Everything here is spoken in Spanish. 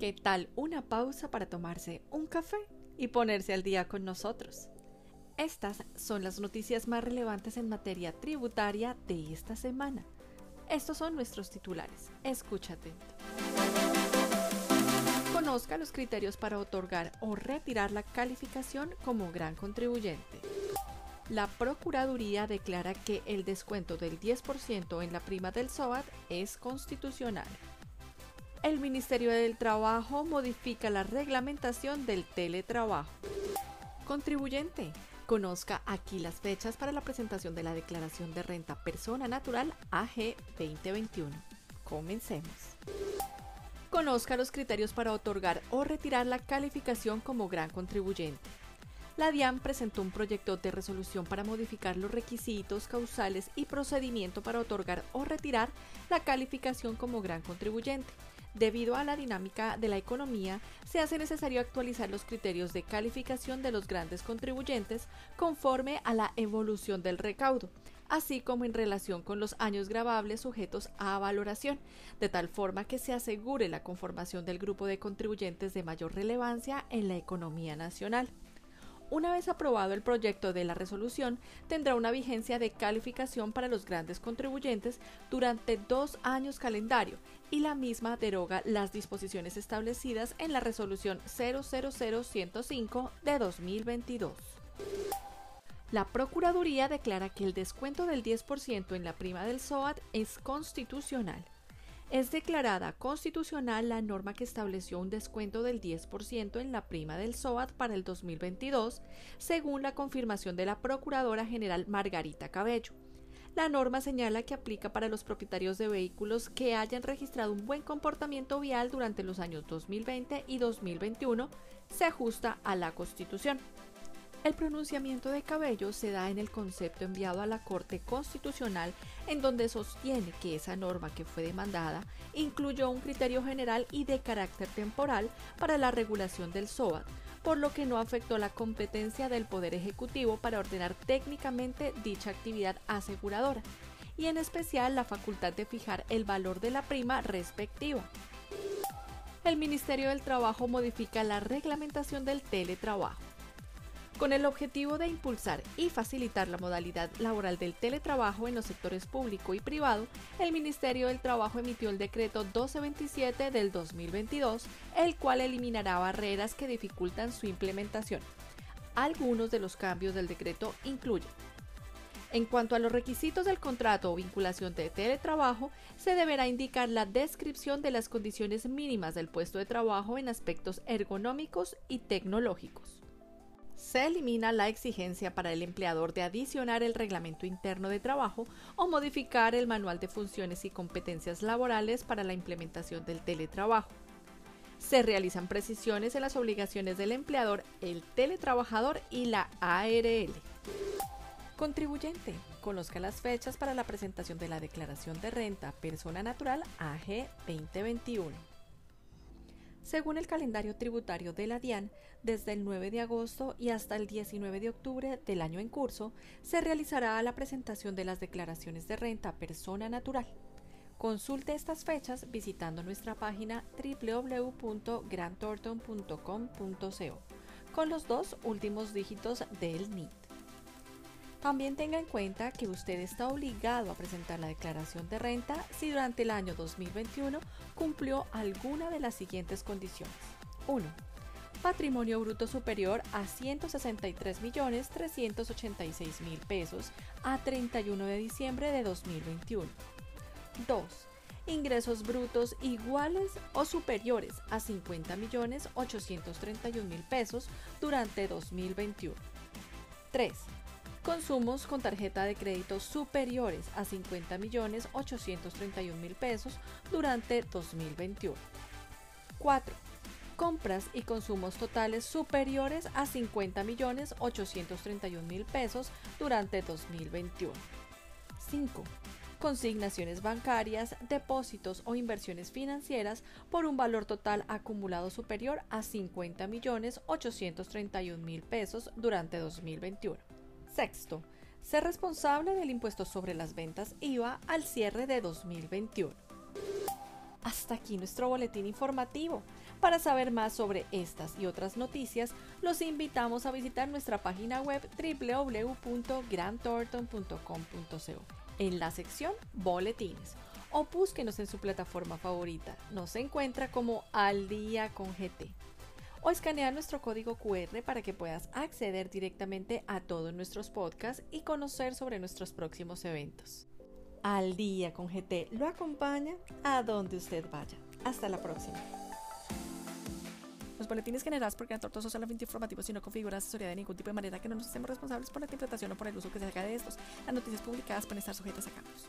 ¿Qué tal una pausa para tomarse un café y ponerse al día con nosotros? Estas son las noticias más relevantes en materia tributaria de esta semana. Estos son nuestros titulares. Escúchate. Conozca los criterios para otorgar o retirar la calificación como gran contribuyente. La Procuraduría declara que el descuento del 10% en la prima del SOAT es constitucional el Ministerio del Trabajo modifica la reglamentación del teletrabajo. Contribuyente, conozca aquí las fechas para la presentación de la declaración de renta persona natural AG 2021. Comencemos. Conozca los criterios para otorgar o retirar la calificación como gran contribuyente. La DIAN presentó un proyecto de resolución para modificar los requisitos, causales y procedimiento para otorgar o retirar la calificación como gran contribuyente Debido a la dinámica de la economía, se hace necesario actualizar los criterios de calificación de los grandes contribuyentes conforme a la evolución del recaudo, así como en relación con los años grabables sujetos a valoración, de tal forma que se asegure la conformación del grupo de contribuyentes de mayor relevancia en la economía nacional. Una vez aprobado el proyecto de la resolución, tendrá una vigencia de calificación para los grandes contribuyentes durante dos años calendario y la misma deroga las disposiciones establecidas en la resolución 000105 de 2022. La Procuraduría declara que el descuento del 10% en la prima del SOAT es constitucional es declarada constitucional la norma que estableció un descuento del 10% en la prima del SOAT para el 2022, según la confirmación de la Procuradora General Margarita Cabello. La norma señala que aplica para los propietarios de vehículos que hayan registrado un buen comportamiento vial durante los años 2020 y 2021, se ajusta a la Constitución. El pronunciamiento de Cabello se da en el concepto enviado a la Corte Constitucional en donde sostiene que esa norma que fue demandada incluyó un criterio general y de carácter temporal para la regulación del SOAT, por lo que no afectó la competencia del Poder Ejecutivo para ordenar técnicamente dicha actividad aseguradora, y en especial la facultad de fijar el valor de la prima respectiva. El Ministerio del Trabajo modifica la reglamentación del teletrabajo con el objetivo de impulsar y facilitar la modalidad laboral del teletrabajo en los sectores público y privado, el Ministerio del Trabajo emitió el decreto 1227 del 2022, el cual eliminará barreras que dificultan su implementación. Algunos de los cambios del decreto incluyen en cuanto a los requisitos del contrato o vinculación de teletrabajo, se deberá indicar la descripción de las condiciones mínimas del puesto de trabajo en aspectos ergonómicos y tecnológicos se elimina la exigencia para el empleador de adicionar el reglamento interno de trabajo o modificar el manual de funciones y competencias laborales para la implementación del teletrabajo. Se realizan precisiones en las obligaciones del empleador, el teletrabajador y la ARL. Contribuyente. Conozca las fechas para la presentación de la declaración de renta persona natural AG 2021. Según el calendario tributario de la DIAN, desde el 9 de agosto y hasta el 19 de octubre del año en curso, se realizará la presentación de las declaraciones de renta persona natural. Consulte estas fechas visitando nuestra página www.grantorton.com.co con los dos últimos dígitos del NIT. También tenga en cuenta que usted está obligado a presentar la declaración de renta si durante el año 2021 cumplió alguna de las siguientes condiciones. 1. Patrimonio bruto superior a 163.386.000 pesos a 31 de diciembre de 2021. 2. Ingresos brutos iguales o superiores a 50.831.000 pesos durante 2021. 3 consumos con tarjeta de crédito superiores a 50 millones 831 mil pesos durante 2021. 4. Compras y consumos totales superiores a 50 millones 831 mil pesos durante 2021. 5. Consignaciones bancarias, depósitos o inversiones financieras por un valor total acumulado superior a 50 millones 831 mil pesos durante 2021. Sexto, ser responsable del impuesto sobre las ventas IVA al cierre de 2021. Hasta aquí nuestro boletín informativo. Para saber más sobre estas y otras noticias, los invitamos a visitar nuestra página web www.grantorton.com.co en la sección Boletines o búsquenos en su plataforma favorita. Nos encuentra como Al Día con GT. O escanea nuestro código QR para que puedas acceder directamente a todos nuestros podcasts y conocer sobre nuestros próximos eventos. Al Día con GT lo acompaña a donde usted vaya. Hasta la próxima. Los boletines generados por Gran Tortoso solamente informativos y no configuran asesoría de ningún tipo de manera que no nos hacemos responsables por la interpretación o por el uso que se haga de estos. Las noticias publicadas pueden estar sujetas a cambios.